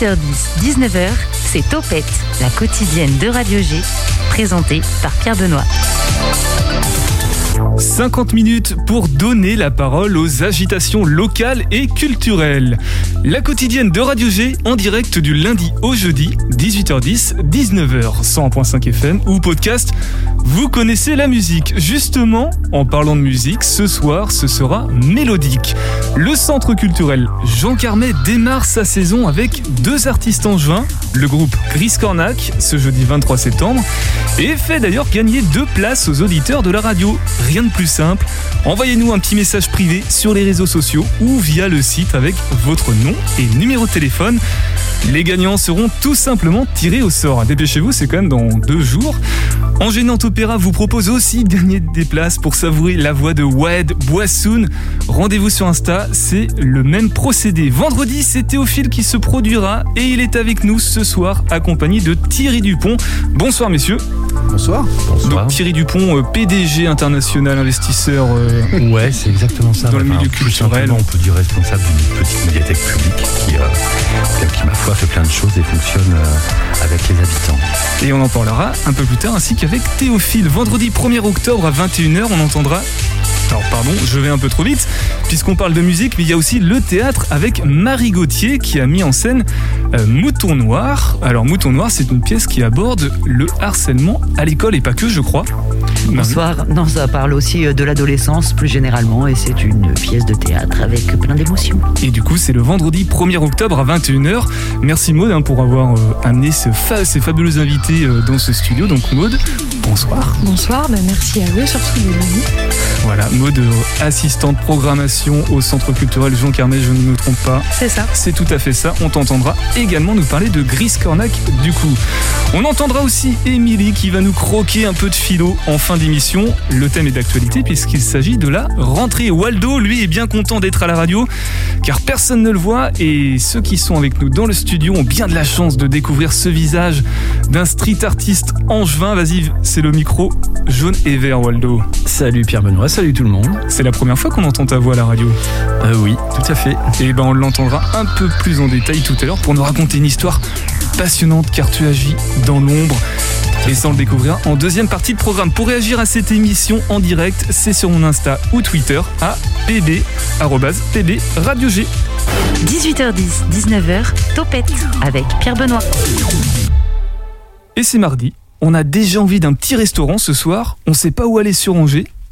18h10, 19h, c'est Topette, la quotidienne de Radio G, présentée par Pierre Benoît. 50 minutes pour donner la parole aux agitations locales et culturelles. La quotidienne de Radio G en direct du lundi au jeudi, 18h10, 19h, 100.5 FM ou podcast. Vous connaissez la musique. Justement, en parlant de musique, ce soir, ce sera mélodique. Le centre culturel Jean Carmet démarre sa saison avec deux artistes en juin, le groupe Gris Cornac, ce jeudi 23 septembre, et fait d'ailleurs gagner deux places aux auditeurs de la radio. Rien de plus simple, envoyez-nous un petit message privé sur les réseaux sociaux ou via le site avec votre nom et numéro de téléphone. Les gagnants seront tout simplement tirés au sort. Dépêchez-vous, c'est quand même dans deux jours. Engénante Opéra vous propose aussi de gagner des places pour savourer la voix de Wed Boissoun. Rendez-vous sur Insta, c'est le même procédé. Vendredi, c'est Théophile qui se produira et il est avec nous ce soir accompagné de Thierry Dupont. Bonsoir messieurs. Bonsoir. Donc Thierry Dupont, euh, PDG international, investisseur. euh, Ouais, c'est exactement ça. Dans le milieu culturel. On peut dire responsable d'une petite médiathèque publique qui, euh, qui, ma foi, fait plein de choses et fonctionne euh, avec les habitants. Et on en parlera un peu plus tard, ainsi qu'avec Théophile. Vendredi 1er octobre à 21h, on entendra. Alors pardon, je vais un peu trop vite, puisqu'on parle de musique, mais il y a aussi le théâtre avec Marie Gauthier qui a mis en scène euh, Mouton Noir. Alors Mouton Noir, c'est une pièce qui aborde le harcèlement à l'école et pas que, je crois. Bonsoir. Non, ça parle aussi euh, de l'adolescence plus généralement et c'est une pièce de théâtre avec plein d'émotions. Et du coup, c'est le vendredi 1er octobre à 21h. Merci Maud hein, pour avoir euh, amené ce fa- ces fabuleux invités euh, dans ce studio. Donc Maud, bonsoir. Bonsoir, ben merci à eux, surtout de. Voilà, Euh, assistante programmation au Centre culturel Jean Carmet, je ne me trompe pas. C'est ça. C'est tout à fait ça. On t'entendra également nous parler de Gris Cornac du coup. On entendra aussi Émilie qui va nous croquer un peu de philo en fin d'émission. Le thème est d'actualité puisqu'il s'agit de la rentrée. Waldo, lui, est bien content d'être à la radio car personne ne le voit et ceux qui sont avec nous dans le studio ont bien de la chance de découvrir ce visage d'un street artiste angevin. Vas-y, c'est le micro jaune et vert, Waldo. Salut Pierre Benoît, salut tout le monde. C'est la première fois qu'on entend ta voix à la radio. Euh, oui, tout à fait. Et ben on l'entendra un peu plus en détail tout à l'heure pour nous raconter une histoire passionnante car tu agis dans l'ombre. Et ça on le découvrira en deuxième partie de programme. Pour réagir à cette émission en direct, c'est sur mon Insta ou Twitter à pb, pb radio G. 18h10, 19h, Topette avec Pierre Benoît. Et c'est mardi. On a déjà envie d'un petit restaurant ce soir. On sait pas où aller sur Angers.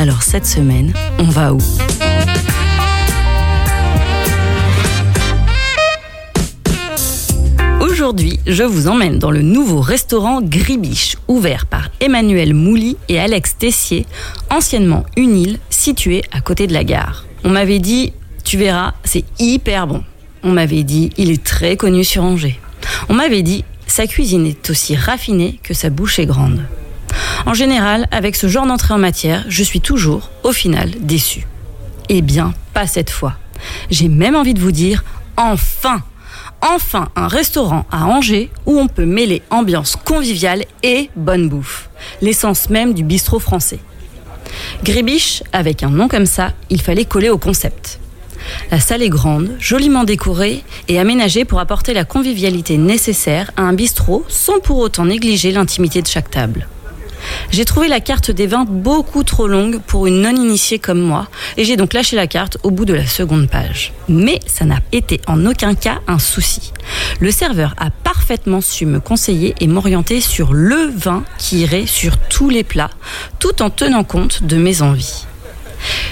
Alors cette semaine, on va où? Aujourd'hui, je vous emmène dans le nouveau restaurant Gribiche, ouvert par Emmanuel Mouly et Alex Tessier, anciennement une île située à côté de la gare. On m'avait dit, tu verras, c'est hyper bon. On m'avait dit, il est très connu sur Angers. On m'avait dit, sa cuisine est aussi raffinée que sa bouche est grande. En général, avec ce genre d'entrée en matière, je suis toujours, au final, déçu. Eh bien, pas cette fois. J'ai même envie de vous dire, enfin Enfin un restaurant à Angers où on peut mêler ambiance conviviale et bonne bouffe. L'essence même du bistrot français. Grébiche, avec un nom comme ça, il fallait coller au concept. La salle est grande, joliment décorée et aménagée pour apporter la convivialité nécessaire à un bistrot sans pour autant négliger l'intimité de chaque table. J'ai trouvé la carte des vins beaucoup trop longue pour une non-initiée comme moi, et j'ai donc lâché la carte au bout de la seconde page. Mais ça n'a été en aucun cas un souci. Le serveur a parfaitement su me conseiller et m'orienter sur le vin qui irait sur tous les plats, tout en tenant compte de mes envies.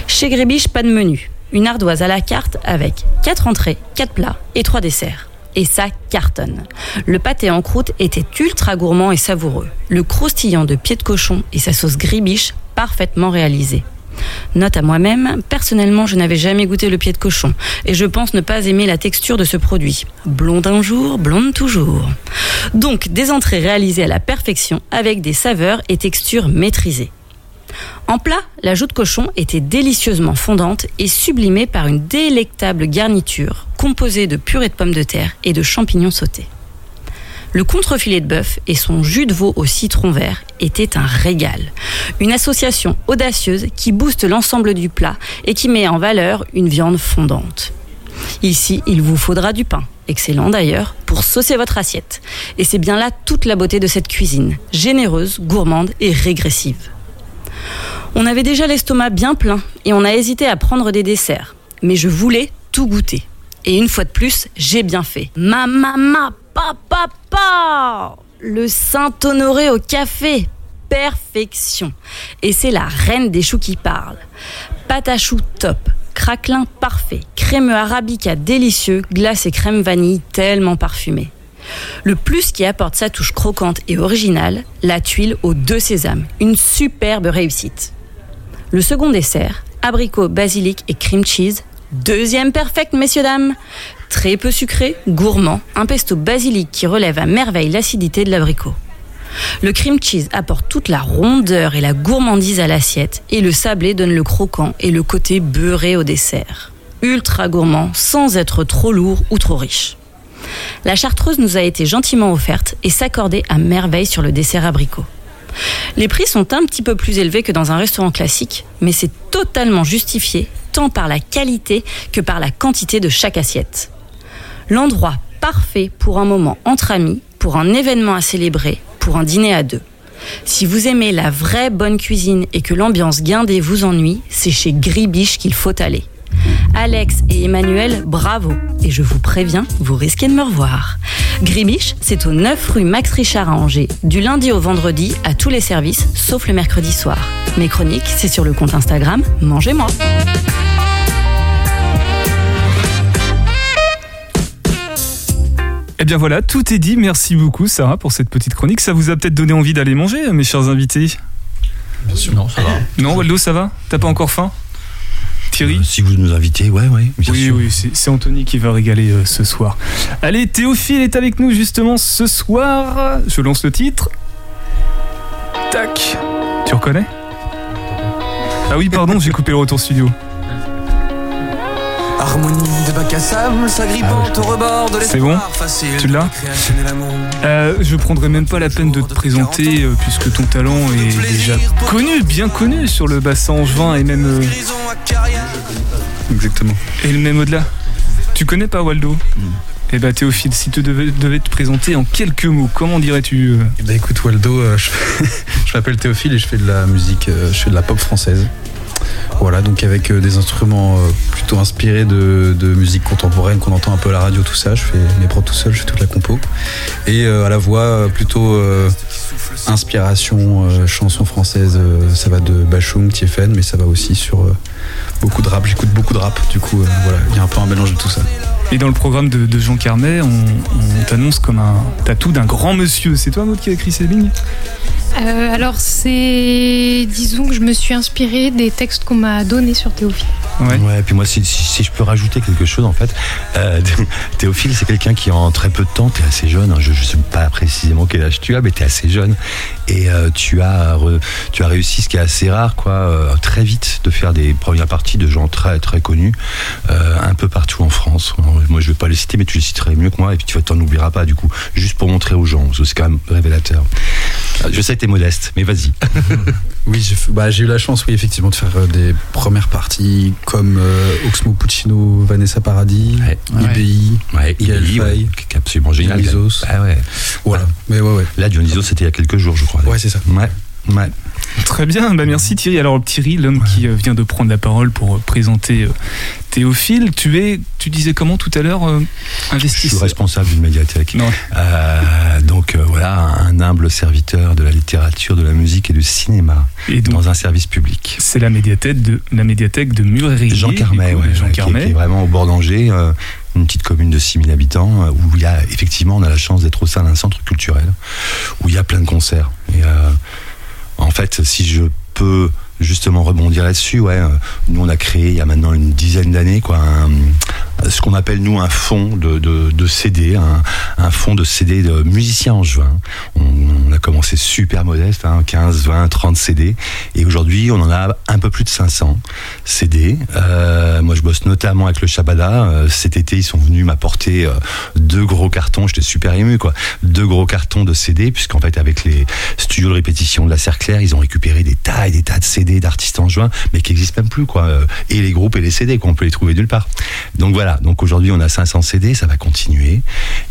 Chez Grébiche, pas de menu. Une ardoise à la carte avec 4 entrées, 4 plats et 3 desserts et ça cartonne. Le pâté en croûte était ultra gourmand et savoureux. Le croustillant de pied de cochon et sa sauce gribiche parfaitement réalisée. Note à moi-même, personnellement je n'avais jamais goûté le pied de cochon et je pense ne pas aimer la texture de ce produit. Blonde un jour, blonde toujours. Donc des entrées réalisées à la perfection avec des saveurs et textures maîtrisées. En plat, la joue de cochon était délicieusement fondante et sublimée par une délectable garniture composée de purée de pommes de terre et de champignons sautés. Le contrefilet de bœuf et son jus de veau au citron vert étaient un régal. Une association audacieuse qui booste l'ensemble du plat et qui met en valeur une viande fondante. Ici, il vous faudra du pain, excellent d'ailleurs, pour saucer votre assiette. Et c'est bien là toute la beauté de cette cuisine, généreuse, gourmande et régressive. On avait déjà l'estomac bien plein et on a hésité à prendre des desserts. Mais je voulais tout goûter. Et une fois de plus, j'ai bien fait. Ma maman, papa, papa Le Saint-Honoré au café Perfection Et c'est la reine des choux qui parle. Pâte à choux top, craquelin parfait, crémeux arabica délicieux, glace et crème vanille tellement parfumée. Le plus qui apporte sa touche croquante et originale, la tuile aux deux sésames. Une superbe réussite. Le second dessert, abricot, basilic et cream cheese. Deuxième perfect, messieurs, dames. Très peu sucré, gourmand, un pesto basilic qui relève à merveille l'acidité de l'abricot. Le cream cheese apporte toute la rondeur et la gourmandise à l'assiette et le sablé donne le croquant et le côté beurré au dessert. Ultra gourmand sans être trop lourd ou trop riche. La chartreuse nous a été gentiment offerte et s'accordait à merveille sur le dessert abricot. Les prix sont un petit peu plus élevés que dans un restaurant classique, mais c'est totalement justifié tant par la qualité que par la quantité de chaque assiette. L'endroit parfait pour un moment entre amis, pour un événement à célébrer, pour un dîner à deux. Si vous aimez la vraie bonne cuisine et que l'ambiance guindée vous ennuie, c'est chez Gribiche qu'il faut aller. Alex et Emmanuel, bravo. Et je vous préviens, vous risquez de me revoir. Gribiche, c'est au 9 rue Max Richard à Angers, du lundi au vendredi à tous les services, sauf le mercredi soir. Mes chroniques, c'est sur le compte Instagram Mangez-moi. Eh bien voilà, tout est dit. Merci beaucoup Sarah pour cette petite chronique. Ça vous a peut-être donné envie d'aller manger, mes chers invités? Bien sûr. Non, ça va. Non, Waldo, ça va? T'as pas encore faim? Thierry Euh, si vous nous invitez, ouais, ouais, bien Oui, sûr. oui, c'est c'est Anthony qui va régaler euh, ce soir. Allez, Théophile est avec nous justement ce soir. Je lance le titre. Tac. Tu reconnais? Ah oui, pardon, j'ai coupé le retour studio. Harmonie de bac à sable, s'agrippant au rebord de Ah C'est bon Tu l'as. Euh, je prendrai même pas la peine de te présenter euh, puisque ton talent est déjà connu, bien connu sur le bassin angevin et même, euh. Exactement. et même au-delà. Tu connais pas Waldo Eh bah Théophile, si tu devais, devais te présenter en quelques mots, comment dirais-tu euh, Eh ben, écoute Waldo, euh, je, je m'appelle Théophile et je fais de la musique, euh, je fais de la pop française. Voilà, donc avec euh, des instruments euh, plutôt inspirés de, musique contemporaine qu'on entend un peu à la radio, tout ça. Je fais mes prods tout seul, je fais toute la compo. Et euh, à la voix, plutôt inspiration, chanson française. ça va de Bachung, Tiefen, mais ça va aussi sur beaucoup de rap. J'écoute beaucoup de rap, du coup, voilà, il y a un peu un mélange de tout ça. Et dans le programme de, de Jean Carmet, on, on t'annonce comme un tatou d'un grand monsieur. C'est toi, Maud, qui a écrit ces lignes? Euh, alors, c'est. Disons que je me suis inspirée des textes qu'on m'a donnés sur Théophile. Ouais. Ouais, puis moi, si, si- si je peux rajouter quelque chose, en fait, euh, Théophile, c'est quelqu'un qui, en très peu de temps, tu es assez jeune, hein, je ne sais pas précisément quel âge tu as, mais tu es assez jeune, et euh, tu, as re- tu as réussi ce qui est assez rare, quoi, euh, très vite, de faire des premières parties de gens très, très connus, euh, un peu partout en France. Moi, je vais pas les citer, mais tu les citerais mieux que moi, et puis tu t'en oublieras pas, du coup, juste pour montrer aux gens, c'est quand même révélateur. Euh, Je sais que tu es modeste, mais vas-y. Oui, j'ai bah, j'ai eu la chance, oui, effectivement, de faire euh, des premières parties comme euh, Oxmo Puccino, Vanessa Paradis, Ouais. IBI, Ouais, qui est absolument génial. Dionysos. Ah ouais. Voilà. Mais ouais, ouais. Là, Dionysos, c'était il y a quelques jours, je crois. Ouais, c'est ça. Ouais. Ouais. Très bien, bah merci Thierry. Alors Thierry, l'homme qui euh, vient de prendre la parole pour euh, présenter euh, Théophile, tu es, tu disais comment tout à l'heure, euh, Je suis investisseur responsable d'une médiathèque. Non. Euh, donc euh, voilà, un humble serviteur de la littérature, de la musique et du cinéma Et donc dans un service public. c'est la médiathèque de la médiathèque de Murray. Jean Carmet, ouais, Jean qui, est- Carmet. qui est vraiment au bord d'Angers, une petite commune de 6000 habitants, où il y a effectivement, on a la chance d'être au sein d'un centre culturel, où il y a plein de concerts. Et en fait, si je peux justement rebondir là-dessus, ouais, euh, nous on a créé il y a maintenant une dizaine d'années quoi, ce qu'on appelle nous un fonds de, de, de CD, un, un fonds de CD de musiciens en juin. On, on a commencé super modeste, hein, 15, 20, 30 CD, et aujourd'hui on en a un peu plus de 500 CD. Euh, moi je bosse notamment avec le Shabada. Euh, cet été ils sont venus m'apporter euh, deux gros cartons, j'étais super ému quoi, deux gros cartons de CD, puisqu'en fait avec les studios de répétition de la Cerclair, ils ont récupéré des tas et des tas de CD d'artistes en juin, mais qui n'existent même plus quoi. Euh, Et les groupes et les CD qu'on peut les trouver nulle part. Donc voilà, donc aujourd'hui on a 500 CD, ça va continuer.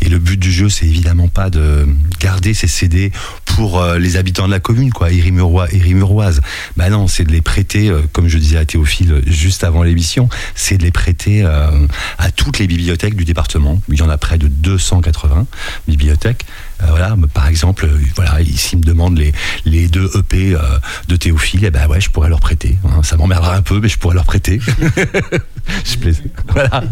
Et le but du jeu, c'est évidemment pas de garder ces CD pour euh, les habitants de la commune, quoi, Irimurois et Rimuroises. Bah non, c'est de les prêter, euh, comme je disais à Théophile euh, juste avant l'émission, c'est de les prêter à toutes les bibliothèques du département. Il y en a près de 280 bibliothèques. Voilà, par exemple, voilà, ici me demandent les, les deux EP de Théophile, et ben ouais, je pourrais leur prêter. hein. Ça m'emmerdera un peu, mais je pourrais leur prêter. je plaisante. Voilà.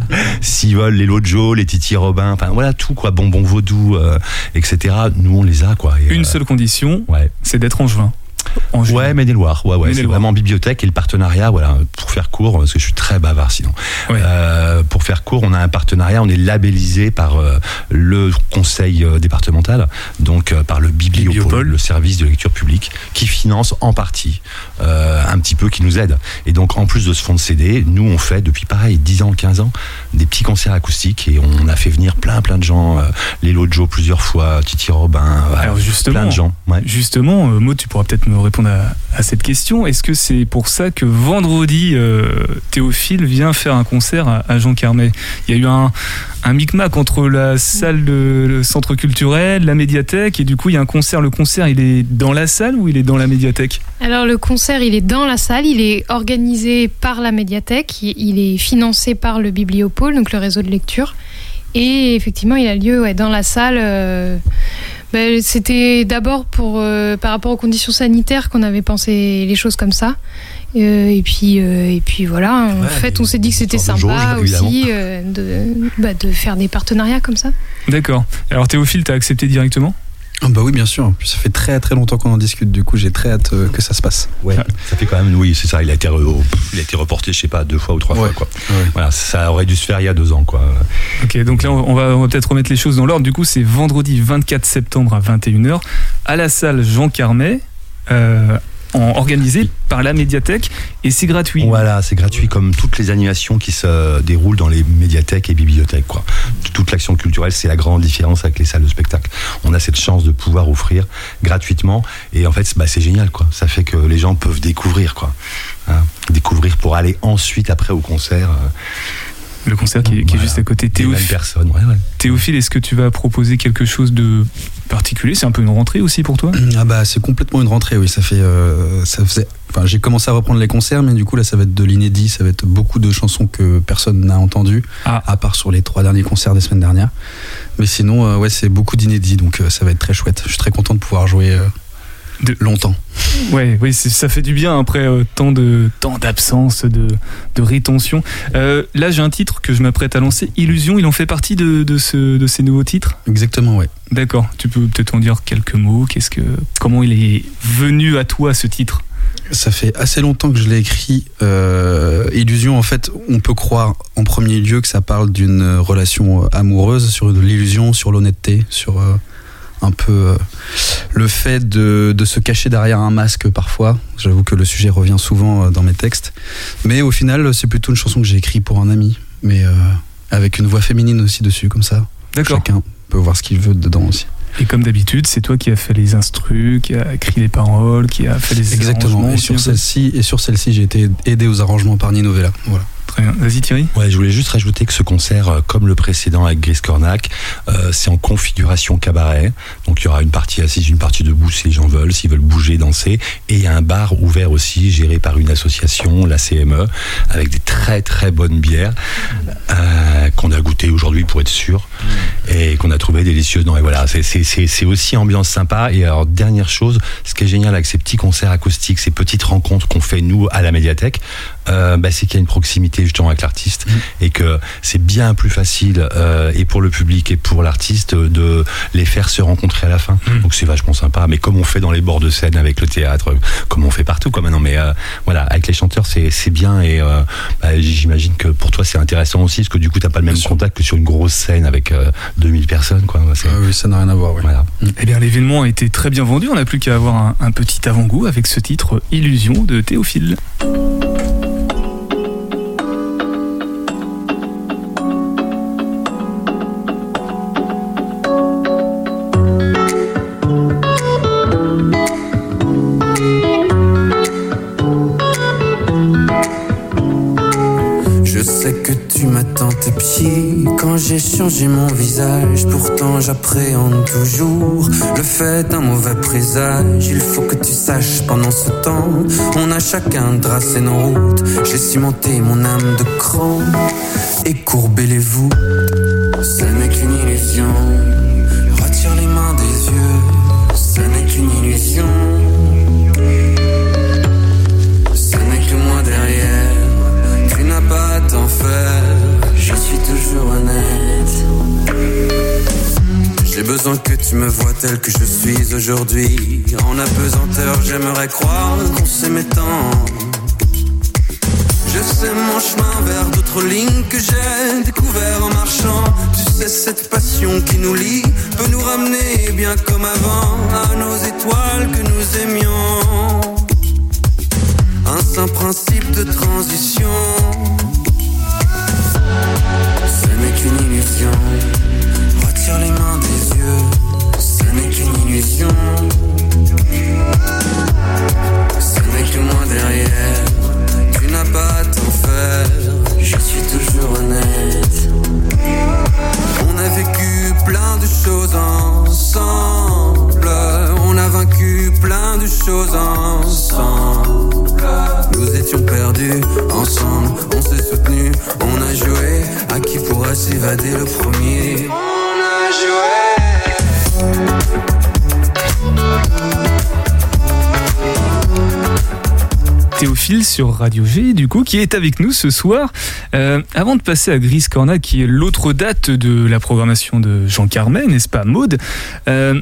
Les Lojo, les Titi Robin, enfin voilà tout quoi, bonbon vaudou, euh, etc. Nous on les a quoi. Et, Une euh, seule condition, Ouais. c'est d'être en juin. En juin. Ouais, Maine-et-Loire. Ouais, ouais, c'est vraiment bibliothèque et le partenariat, voilà, pour faire court, parce que je suis très bavard sinon. Ouais. Euh, pour faire court, on a un partenariat, on est labellisé par euh, le conseil euh, départemental, donc par le Bibliopole, Bibliopole. le service de lecture publique, qui finance en partie, euh, un petit peu, qui nous aide. Et donc, en plus de ce fonds de CD, nous, on fait depuis pareil, 10 ans, 15 ans, des petits concerts acoustiques et on a fait venir plein, plein de gens, euh, les Lojo plusieurs fois, Titi Robin, voilà, Alors justement, plein de gens. Ouais. Justement, euh, Maud, tu pourras peut-être me répondre à, à cette question. Est-ce que c'est pour ça que vendredi, euh, Théophile vient faire un concert à, à Jean Carmet? Il y a eu un, un micmac entre la salle de le centre culturel, la médiathèque, et du coup, il y a un concert. Le concert, il est dans la salle ou il est dans la médiathèque? Alors le concert, il est dans la salle, il est organisé par la médiathèque, il- est financé par le Bibliopole, donc le réseau de lecture. Et effectivement, il a lieu ouais, dans la salle. euh, ben, C'était d'abord pour euh, par rapport aux conditions sanitaires qu'on avait pensé les choses comme ça. Euh, et puis euh, et puis voilà. En Ouais, fait, on s'est dit que c'était sympa jauge, aussi euh, de, bah, de faire des partenariats comme ça. D'accord. Alors Théophile, t'as accepté directement? Ah bah oui, bien sûr. Ça fait très très longtemps qu'on en discute. Du coup, j'ai très hâte euh, que ça se passe. Ouais, ça fait quand même, oui, c'est ça. Il a été, re- il a été reporté, je sais pas, deux fois ou trois Ouais. fois, quoi. Ouais. Voilà, ça aurait dû se faire il y a deux ans, quoi. Ok, donc là, on va, on va peut-être remettre les choses dans l'ordre. Du coup, c'est vendredi 24 septembre à 21h à la salle Jean Carmet, euh, organisé par la médiathèque, et c'est gratuit. Voilà, c'est gratuit comme toutes les animations qui se déroulent dans les médiathèques et bibliothèques, quoi. Toute l'action culturelle, c'est la grande différence avec les salles de spectacle. On a cette chance de pouvoir offrir gratuitement, et en fait, bah, c'est génial, quoi. Ça fait que les gens peuvent découvrir, quoi. Hein, découvrir pour aller ensuite, après, au concert. euh, Le concert qui, est- juste à côté. Théophile, personnes. Ouais, ouais. Théophile, est-ce que tu vas proposer quelque chose de particulier? C'est un peu une rentrée aussi pour toi? Ah bah c'est complètement une rentrée, oui. Ça fait, euh, ça faisait. Enfin, j'ai commencé à reprendre les concerts, mais du coup là, ça va être de l'inédit. Ça va être beaucoup de chansons que personne n'a entendues, Ah. à part sur les trois derniers concerts des semaines dernières. Mais sinon, euh, ouais, c'est beaucoup d'inédits, donc euh, ça va être très chouette. Je suis très content de pouvoir jouer euh, De- longtemps. Ouais, oui, ça fait du bien après euh, tant de tant d'absence, de, de rétention. Euh, là, j'ai un titre que je m'apprête à lancer. Illusion, il en fait partie de, de, ce, de ces nouveaux titres? Exactement, ouais. D'accord. Tu peux peut-être en dire quelques mots. Qu'est-ce que, comment il est venu à toi ce titre? Ça fait assez longtemps que je l'ai écrit. Euh, Illusion, en fait, on peut croire en premier lieu que ça parle d'une relation amoureuse, sur de l'illusion, sur l'honnêteté, sur un peu euh, le fait de, de se cacher derrière un masque parfois. J'avoue que le sujet revient souvent euh, dans mes textes. Mais au final, c'est plutôt une chanson que j'ai écrite pour un ami, mais euh, avec une voix féminine aussi dessus, comme ça. D'accord. Chacun peut voir ce qu'il veut dedans aussi. Et comme d'habitude, c'est toi qui as fait les instrus, qui a écrit les paroles, qui a fait les Exactement. arrangements Et aussi sur celle-ci, et sur celle-ci, j'ai été aidé aux arrangements par Nino Vella. Voilà. Très. Vas-y Thierry. Ouais, je voulais juste rajouter que ce concert, euh, comme le précédent avec Gris Cornac, euh, c'est en configuration cabaret. Donc il y aura une partie assise, une partie debout si les gens veulent, s'ils veulent bouger, danser. Et il y a un bar ouvert aussi, géré par une association, la CME, avec des très très bonnes bières euh, qu'on a goûté aujourd'hui pour être sûr et qu'on a trouvé délicieuses. Non, et voilà, c'est aussi ambiance sympa. Et alors dernière chose, ce qui est génial avec ces petits concerts acoustiques, ces petites rencontres qu'on fait nous à la médiathèque, euh, bah, c'est qu'il y a une proximité justement avec l'artiste et que c'est bien plus facile euh, et pour le public et pour l'artiste de les faire se rencontrer à la fin. Mm. Donc c'est vachement sympa. Mais comme on fait dans les bords de scène avec le théâtre, comme on fait partout quoi maintenant. Mais euh, voilà, avec les chanteurs c'est c'est bien et euh, bah, j'imagine que pour toi c'est intéressant aussi parce que du coup t'as pas le même Bien sûr. contact que sur une grosse scène avec euh, 2000 personnes quoi. Ah oui, ça n'a rien à voir. ouais. Voilà. Eh bien, l'événement a été très bien vendu. On n'a plus qu'à avoir un, un petit avant-goût avec ce titre Illusion de Théophile. J'ai changé mon visage. Pourtant, j'appréhende toujours le fait d'un mauvais présage. Il faut que tu saches pendant ce temps, on a chacun tracé nos routes. J'ai cimenté mon âme de cran et courbé les voûtes. Ce n'est qu'une illusion. Retire les mains des yeux. Ce n'est qu'une illusion. J'ai besoin que tu me vois tel que je suis aujourd'hui. En apesanteur, j'aimerais croire qu'on s'aimait tant. Je sais mon chemin vers d'autres lignes que j'ai découvert en marchant. Tu sais, cette passion qui nous lie peut nous ramener bien comme avant à nos étoiles que nous aimions. Un saint principe de transition. Ce n'est qu'une illusion. Retire les mains des illusion. Ce n'est que moi derrière. Tu n'as pas à t'en faire. Je suis toujours honnête. On a vécu plein de choses ensemble. On a vaincu plein de choses ensemble. Nous étions perdus ensemble. On s'est soutenus, on a joué. À qui pourra s'évader le premier? On a joué. Sur Radio G, du coup, qui est avec nous ce soir. Euh, avant de passer à Gris Corna, qui est l'autre date de la programmation de Jean Carmet, n'est-ce pas, Maude euh,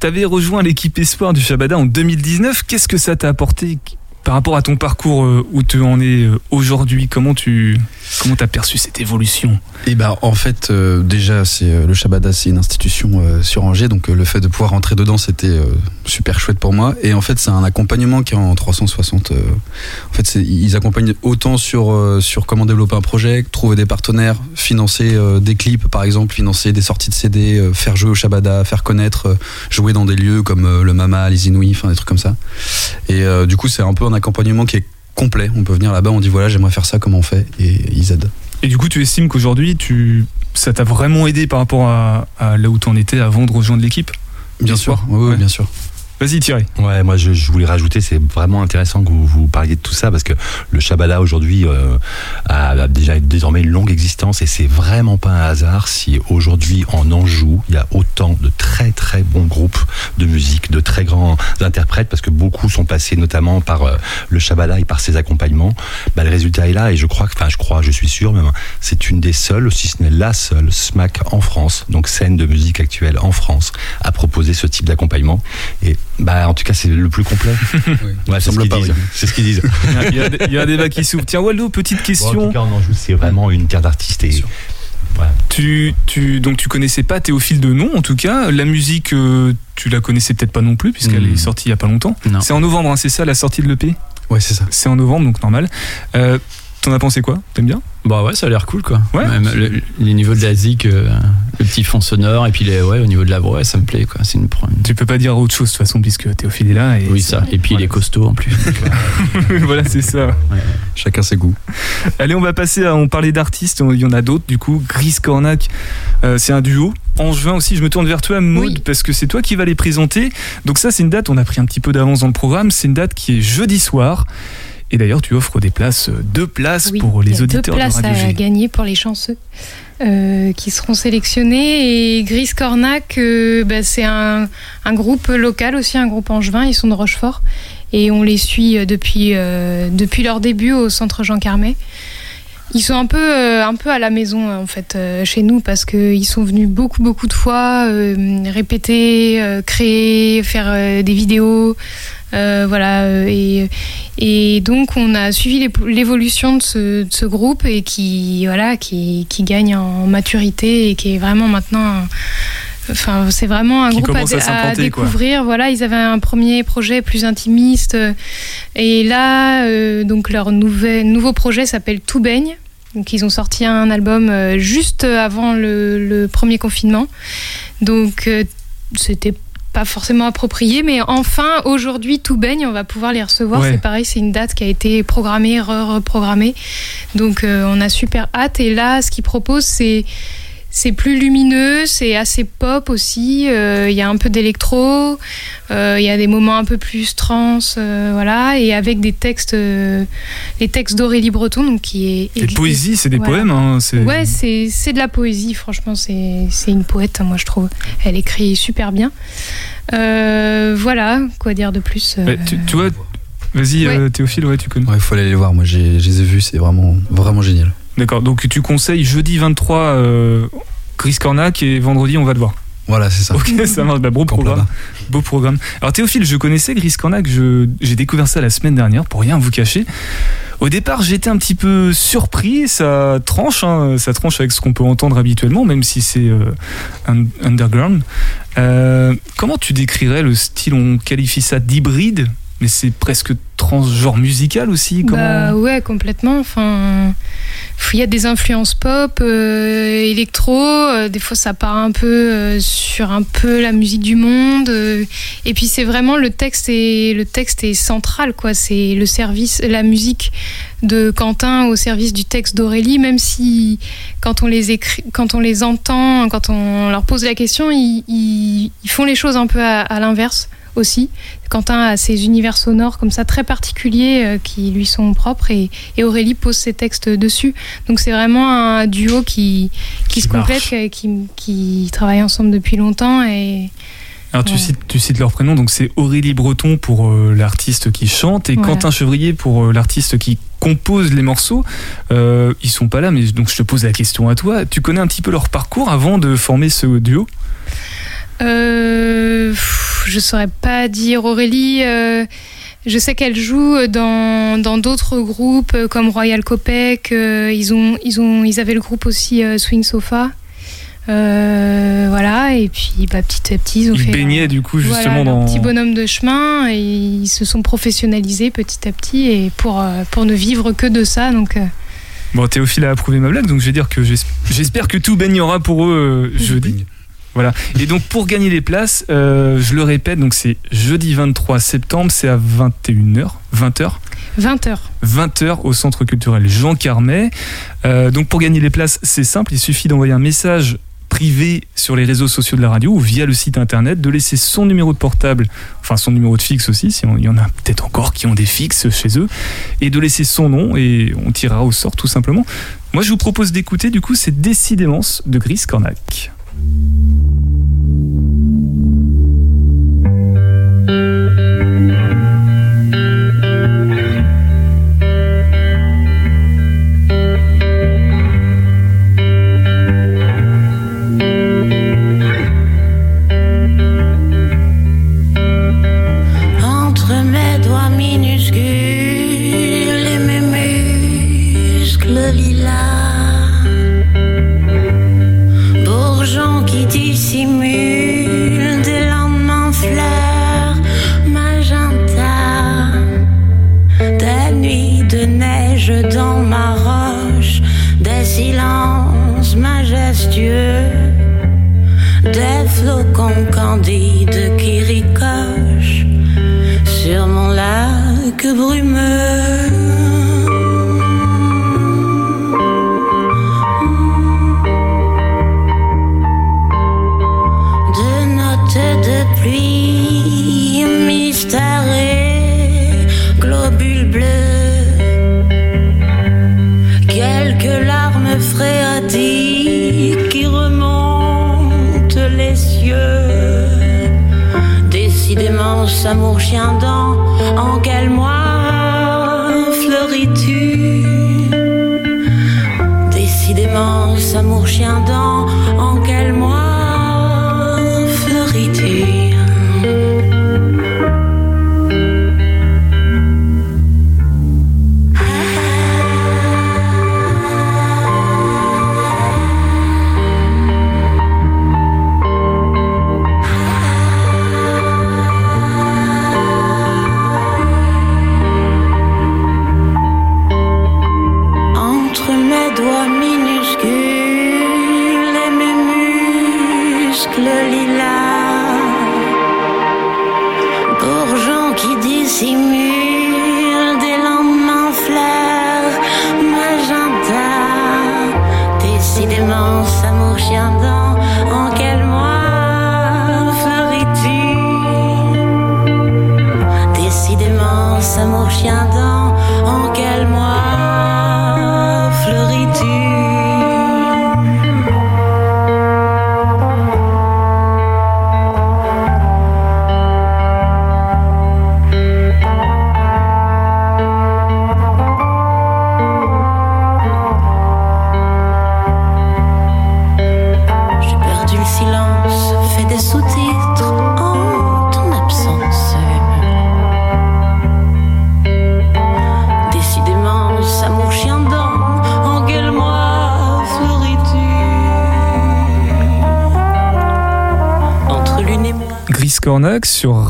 T'avais rejoint l'équipe Espoir du Shabada en 2019. Qu'est-ce que ça t'a apporté par rapport à ton parcours euh, où tu en es euh, aujourd'hui Comment tu comment as perçu cette évolution? Et bah en fait euh, déjà c'est le Shabada c'est une institution euh, sur Angers donc le fait de pouvoir rentrer dedans c'était super chouette pour moi. Et en fait c'est un accompagnement qui est en 360 euh, en fait ils accompagnent autant sur sur comment développer un projet trouver des partenaires financer des clips par exemple financer des sorties de CD faire jouer au Shabada faire connaître jouer dans des lieux comme le Mama les Inouïs enfin des trucs comme ça. Et du coup c'est un peu un accompagnement qui est complet. On peut venir là-bas on dit voilà j'aimerais faire ça comment on fait? Et ils aident. Et du coup, tu estimes qu'aujourd'hui, tu ça t'a vraiment aidé par rapport à, à là où tu en étais avant de rejoindre l'équipe? Bien sûr, oui, oui, Ouais. bien sûr. Vas-y, Thierry. Ouais, moi je, je voulais rajouter, c'est vraiment intéressant que vous, vous parliez de tout ça parce que le Shabada aujourd'hui euh, a, déjà désormais une longue existence et c'est vraiment pas un hasard si aujourd'hui en Anjou il y a autant de très très bons groupes de musique, de très grands interprètes parce que beaucoup sont passés notamment par euh, le Shabada et par ses accompagnements. Bah, le résultat est là et je crois enfin je crois, je suis sûr même, c'est une des seules, si ce n'est la seule SMAC en France, donc scène de musique actuelle en France, à proposer ce type d'accompagnement et bah en tout cas c'est le plus complet. Ouais, c'est ce semble qu'ils pas, disent. oui. C'est ce qu'ils disent. Il y, a, il y a un débat qui s'ouvre. Tiens, Waldo, petite Bon, en question. tout cas, en Anjou, c'est vraiment une terre et voilà. Tu, tu, donc tu connaissais pas Théophile de nom en tout cas. La musique, euh, tu la connaissais peut-être pas non plus puisqu'elle Hmm. est sortie il y a pas longtemps. Non. C'est en novembre, hein, c'est ça la sortie de l'EP Ouais, c'est ça. C'est en novembre, donc normal. Euh, T'en as pensé quoi? T'aimes bien? Bah ouais, ça a l'air cool quoi. Ouais. Même le, les niveaux de la zik, euh, le petit fond sonore, et puis les, ouais, au niveau de la voix, ça me plaît quoi. C'est une, pro- Tu peux pas dire autre chose de toute façon puisque Théophile est là. Et Oui, ça. Et puis il est costaud en plus. voilà, c'est ça. Chacun ses goûts. Allez, on va passer à. On parlait d'artistes, il y en a d'autres du coup. Gris Cornac, euh, c'est un duo. En juin aussi, je me tourne vers toi, Maud, Oui. parce que c'est toi qui vas les présenter. Donc, ça, c'est une date, on a pris un petit peu d'avance dans le programme. C'est une date qui est jeudi soir. Et d'ailleurs, tu offres des places, euh, deux places Oui, pour il y les a auditeurs deux places de Radio à G. gagner pour les chanceux euh, qui seront sélectionnés. Et Gris Cornac, euh, bah, c'est un, un groupe local aussi, un groupe angevin. Ils sont de Rochefort. et on les suit depuis, depuis leur début au centre Jean Carmet. Ils sont un peu, euh, un peu à la maison en fait euh, chez nous parce qu'ils sont venus beaucoup beaucoup de fois euh, répéter, créer, faire des vidéos, voilà et, et donc on a suivi l'évolution de ce, de ce, groupe et qui voilà qui, qui, gagne en maturité et qui est vraiment maintenant Enfin, c'est vraiment un groupe à, découvrir. Voilà, ils avaient un premier projet plus intimiste, et là, euh, donc leur nouveau projet s'appelle Tout baigne. Donc, ils ont sorti un album euh, juste avant le, premier confinement. Donc, euh, c'était pas forcément approprié, mais enfin aujourd'hui tout baigne, on va pouvoir les recevoir. C'est pareil, c'est une date qui a été programmée, reprogrammée. Donc on a super hâte. Et là, ce qu'ils proposent, c'est c'est plus lumineux, c'est assez pop aussi. Euh, il y a un peu d'électro, euh, il y a des moments un peu plus trans, euh, voilà, et avec des textes, les textes d'Aurélie Breton, donc qui est. Des poésies, c'est des poèmes. Hein, ouais, c'est de la poésie. Franchement, c'est une poète, moi je trouve. Elle écrit super bien. voilà, quoi dire de plus. Tu, tu, vois, vas-y Théophile, ouais, tu connais. Il faut aller les voir. Moi, je les ai vus, c'est vraiment, vraiment génial. D'accord, donc tu conseilles jeudi 23 euh, Chris Cornac et vendredi on va te voir. Voilà, c'est ça. Ok, ça marche. Bah, beau programme. Beau programme. Alors Théophile, je connaissais Chris Cornac, j'ai découvert ça la semaine dernière, pour rien vous cacher. Au départ, j'étais un petit peu surpris, ça tranche, hein, ça tranche avec ce qu'on peut entendre habituellement, même si c'est euh, underground. Euh, comment tu décrirais le style? On qualifie ça d'hybride, mais c'est presque transgenre musical aussi comment... Bah ouais, complètement. Enfin, il y a des influences pop, euh, électro. Euh, des fois, ça part un peu euh, sur un peu la musique du monde. et puis, c'est vraiment le texte est le texte est central, quoi. C'est le service, la musique de Quentin au service du texte d'Aurélie. Même si quand on les écrit, quand on les entend, quand on leur pose la question, ils, ils, font les choses un peu à l'inverse aussi. Quentin a ses univers sonores comme ça très particuliers euh, qui lui sont propres et, Aurélie pose ses textes dessus. Donc c'est vraiment un duo qui, qui, se complète, qui, qui travaille ensemble depuis longtemps et alors tu, cites, tu cites leur prénom, donc c'est Aurélie Breton pour euh, l'artiste qui chante et Quentin Chevrier pour euh, l'artiste qui compose les morceaux. Euh, ils sont pas là, mais donc je te pose la question à toi. Tu connais un petit peu leur parcours avant de former ce duo? Euh, je saurais pas dire. Aurélie, euh, je sais qu'elle joue dans d'autres groupes euh, comme Royal Copec. Euh, ils, ont, ils, ont, ils avaient le groupe aussi Swing Sofa. voilà, et puis bah, petit à petit, ils ont ils fait. baignaient du coup justement dans. Un petit bonhomme de chemin, et ils se sont professionnalisés petit à petit, et pour, pour ne vivre que de ça. Donc. Bon, Théophile a approuvé ma blague, donc je vais dire que j'espère que tout baignera pour eux jeudi. Voilà. Et donc pour gagner les places, euh, je le répète, donc c'est jeudi 23 septembre, c'est à 21h, 20h. 20h. 20h au centre culturel Jean Carmet. Euh, donc pour gagner les places, c'est simple, il suffit d'envoyer un message privé sur les réseaux sociaux de la radio ou via le site internet, de laisser son numéro de portable, enfin son numéro de fixe aussi, si il y en a peut-être encore qui ont des fixes chez eux, et de laisser son nom et on tirera au sort tout simplement. Moi je vous propose d'écouter du coup c'est Décidément de Gris Cornac.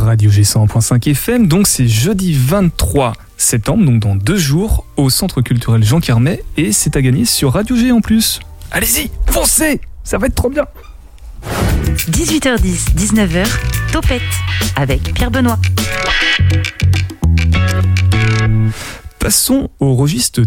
Radio G100.5 FM. Donc c'est jeudi 23 septembre, donc dans deux jours, au Centre culturel Jean Carmet. Et c'est à gagner sur Radio G en plus. Allez-y, foncez Ça va être trop bien 18h10, 19h, Topette avec Pierre Benoît. Passons au registre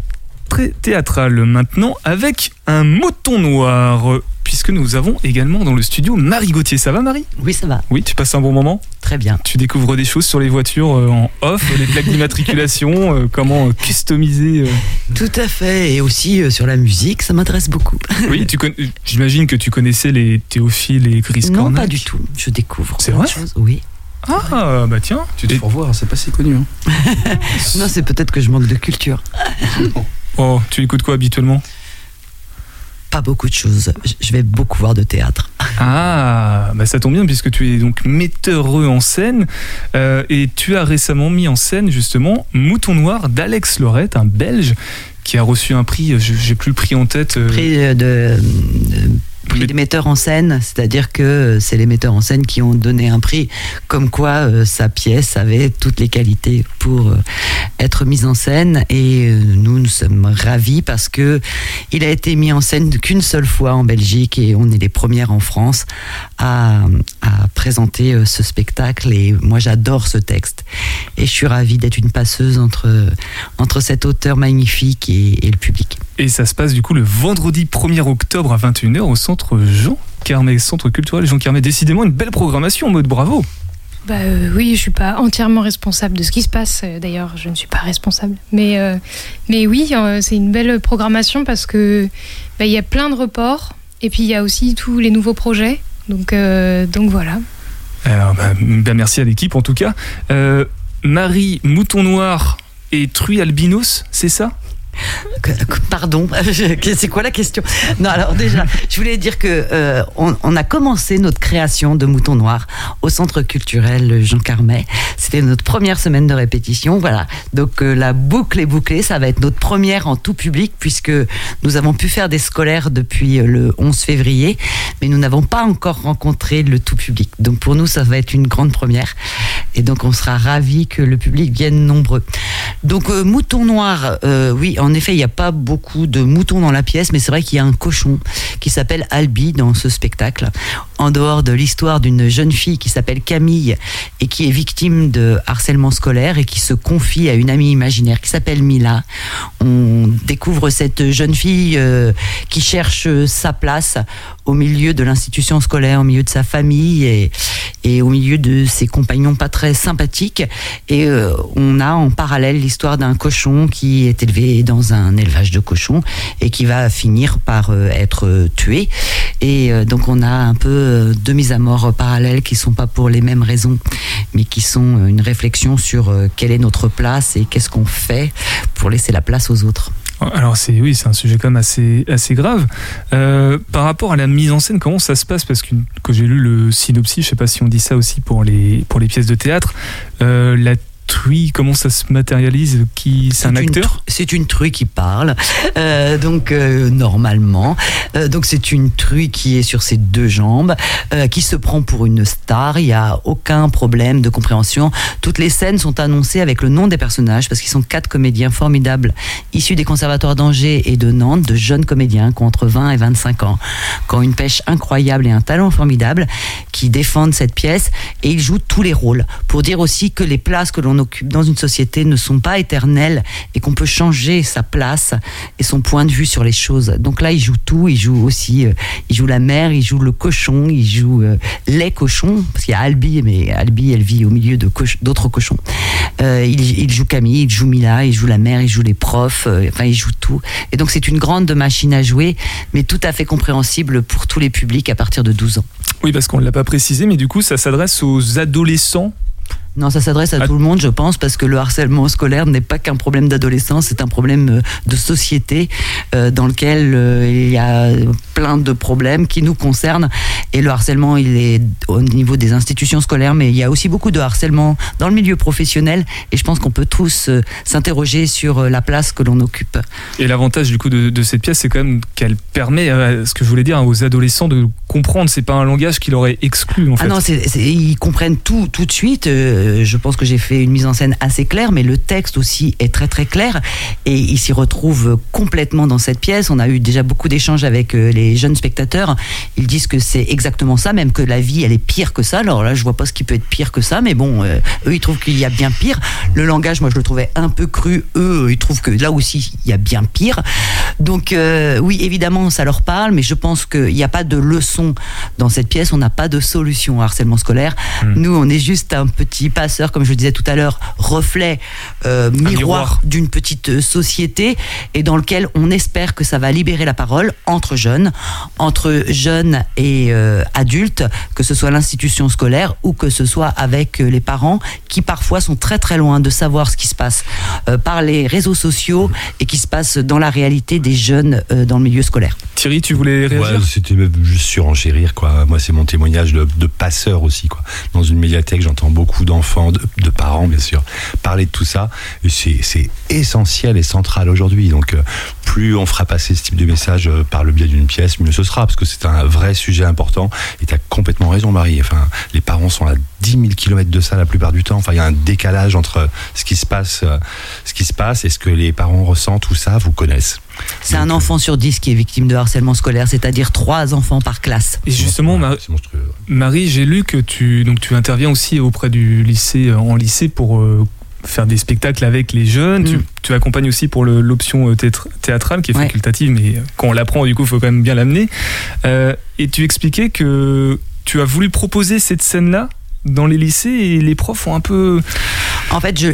très théâtral maintenant avec un mouton noir. Puisque nous avons également dans le studio Marie Gauthier. Ça va Marie? Oui, ça va. Oui, tu passes un bon moment? Très bien. Tu découvres des choses sur les voitures euh, en off, les plaques d'immatriculation, euh, comment euh, customiser. euh. Tout à fait. Et aussi euh, sur la musique, ça m'intéresse beaucoup. Oui, tu con- j'imagine que tu connaissais les Théophile et Gris non, Cornac. pas du tout. Je découvre. C'est vrai? Oui. Ah, bah tiens. Tu te Et- fais revoir, c'est pas si connu. Hein. Non, c'est peut-être que je manque de culture. Oh, tu écoutes quoi habituellement? Pas beaucoup de choses. Je- vais beaucoup voir de théâtre. Ah, bah ça tombe bien puisque tu es donc metteureux en scène euh, et tu as récemment mis en scène justement Mouton Noir d'Alex Lorette, un Belge qui a reçu un prix, je- j'ai plus le prix en tête. euh, Prix euh, de, de- prix des metteurs en scène, c'est-à-dire que euh, c'est les metteurs en scène qui ont donné un prix, comme quoi euh, sa pièce avait toutes les qualités pour euh, être mise en scène. Et nous, nous sommes ravis parce que il a été mis en scène qu'une seule fois en Belgique et on est les premières en France à, à présenter ce spectacle. Et moi, j'adore ce texte. Et je suis ravie d'être une passeuse entre, entre cet auteur magnifique et le public. Et ça se passe du coup le vendredi 1er octobre à 21h au centre Jean Carmet, centre culturel Jean Carmet. Décidément une belle programmation en mode bravo. Bah euh, oui, je suis pas entièrement responsable de ce qui se passe. Euh, D'ailleurs, je ne suis pas responsable. Mais, euh, mais oui, c'est une belle programmation parce que bah, il y a plein de reports et puis il y a aussi tous les nouveaux projets. Donc, euh, donc voilà. Alors, bah, merci à l'équipe en tout cas. Marie Mouton Noir et Truy Albinos, c'est ça? Pardon, c'est quoi la question? Non, alors déjà, je voulais dire que euh, on, a commencé notre création de Mouton Noir au Centre culturel Jean Carmet. C'était notre première semaine de répétition, voilà. Donc euh, la boucle est bouclée, ça va être notre première en tout public puisque nous avons pu faire des scolaires depuis euh, le 11 février, mais nous n'avons pas encore rencontré le tout public. Donc pour nous, ça va être une grande première. Et donc on sera ravis que le public vienne nombreux. Donc mouton noir, oui, en effet, il n'y a pas beaucoup de moutons dans la pièce, mais c'est vrai qu'il y a un cochon qui s'appelle Albi dans ce spectacle. En dehors de l'histoire d'une jeune fille qui s'appelle Camille et qui est victime de harcèlement scolaire et qui se confie à une amie imaginaire qui s'appelle Mila, on découvre cette jeune fille euh, qui cherche sa place au milieu de l'institution scolaire, au milieu de sa famille et, au milieu de ses compagnons pas très très sympathique. Et euh, on a en parallèle l'histoire d'un cochon qui est élevé dans un élevage de cochons et qui va finir par euh, être euh, tué. Et euh, donc on a un peu deux mises à mort parallèles qui sont pas pour les mêmes raisons, mais qui sont une réflexion sur quelle est notre place et qu'est-ce qu'on fait pour laisser la place aux autres. Alors c'est oui, c'est un sujet quand même assez assez grave. Par rapport à la mise en scène, comment ça se passe? Parce que quand j'ai lu le synopsis, je sais pas si on dit ça aussi pour les pour les pièces de théâtre, euh, la truie, comment ça se matérialise Qui c'est un acteur C'est une truie qui parle, euh, donc euh, normalement. Euh, donc c'est une truie qui est sur ses deux jambes, qui se prend pour une star. Il n'y a aucun problème de compréhension. Toutes les scènes sont annoncées avec le nom des personnages parce qu'ils sont quatre comédiens formidables issus des conservatoires d'Angers et de Nantes, de jeunes comédiens qui ont entre 20 et 25 ans, qui ont une pêche incroyable et un talent formidable, qui défendent cette pièce et ils jouent tous les rôles pour dire aussi que les places que l'on occupe dans une société ne sont pas éternelles et qu'on peut changer sa place et son point de vue sur les choses. Donc là, il joue tout, il joue aussi, euh, il joue la mère, il joue le cochon, il joue euh, les cochons, parce qu'il y a Albi, mais Albi, elle vit au milieu d'autres cochons. Euh, il, joue Camille, il joue Mila, il joue la mère, il joue les profs, enfin, il joue tout. Et donc, c'est une grande machine à jouer, mais tout à fait compréhensible pour tous les publics à partir de 12 ans. Oui, parce qu'on ne l'a pas précisé, mais du coup, ça s'adresse aux adolescents. Non, ça s'adresse à Ah. tout le monde, je pense, parce que le harcèlement scolaire n'est pas qu'un problème d'adolescence, c'est un problème euh, de société euh, dans lequel euh, il y a plein de problèmes qui nous concernent. Et le harcèlement, il est au niveau des institutions scolaires, mais il y a aussi beaucoup de harcèlement dans le milieu professionnel. Et je pense qu'on peut tous euh, s'interroger sur la place que l'on occupe. Et l'avantage du coup de, de cette pièce, c'est quand même qu'elle permet, ce que je voulais dire, hein, aux adolescents de comprendre. C'est pas un langage qui leur est exclu en fait. Ah non, ils comprennent tout tout de suite. Euh, je pense que j'ai fait une mise en scène assez claire, mais le texte aussi est très très clair et ils s'y retrouvent complètement dans cette pièce. On a eu déjà beaucoup d'échanges avec euh, les jeunes spectateurs. Ils disent que c'est exactement ça, même que la vie elle est pire que ça. Alors là, je vois pas ce qui peut être pire que ça, mais bon, euh, eux ils trouvent qu'il y a bien pire. Le langage, moi je le trouvais un peu cru. Eux, ils trouvent que là aussi il y a bien pire. Donc euh, oui, évidemment, ça leur parle, mais je pense qu'il n'y a pas de leçon dans cette pièce. On n'a pas de solution au harcèlement scolaire. Nous, on est juste un petit passeur, comme je le disais tout à l'heure, reflet, euh, miroir, miroir. d'une petite euh, société et dans lequel on espère que ça va libérer la parole entre jeunes, entre jeunes et euh, adultes, que ce soit l'institution scolaire ou que ce soit avec les parents qui parfois sont très très loin de savoir ce qui se passe euh, par les réseaux sociaux et qui se passe dans la réalité des jeunes euh, dans le milieu scolaire. Thierry, tu voulais réagir? Ouais, c'était juste surenchérir quoi. Moi, c'est mon témoignage de, de passeur aussi quoi. Dans une médiathèque, j'entends beaucoup d'enfants, de, de parents bien sûr, parler de tout ça. C'est essentiel et central aujourd'hui. Donc, euh, plus on fera passer ce type de message euh, par le biais d'une pièce, mieux ce sera, parce que c'est un vrai sujet important. Et tu as complètement raison, Marie. Enfin, les parents sont à 10 000 km de ça la plupart du temps. Enfin, il y a un décalage entre ce qui se passe, euh, ce qui se passe et ce que les parents ressentent ou savent ou connaissent. C'est un enfant sur dix qui est victime de harcèlement scolaire, c'est-à-dire trois enfants par classe. Et justement. Marie, j'ai lu que tu donc tu interviens aussi auprès du lycée euh, en lycée pour euh, faire des spectacles avec les jeunes. Tu, Mm. tu accompagnes aussi pour l'option euh, théâtrale qui est Ouais. facultative, mais euh, quand on l'apprend, du coup, il faut quand même bien l'amener. Euh, et tu expliquais que tu as voulu proposer cette scène-là dans les lycées et les profs ont un peu. En fait, je,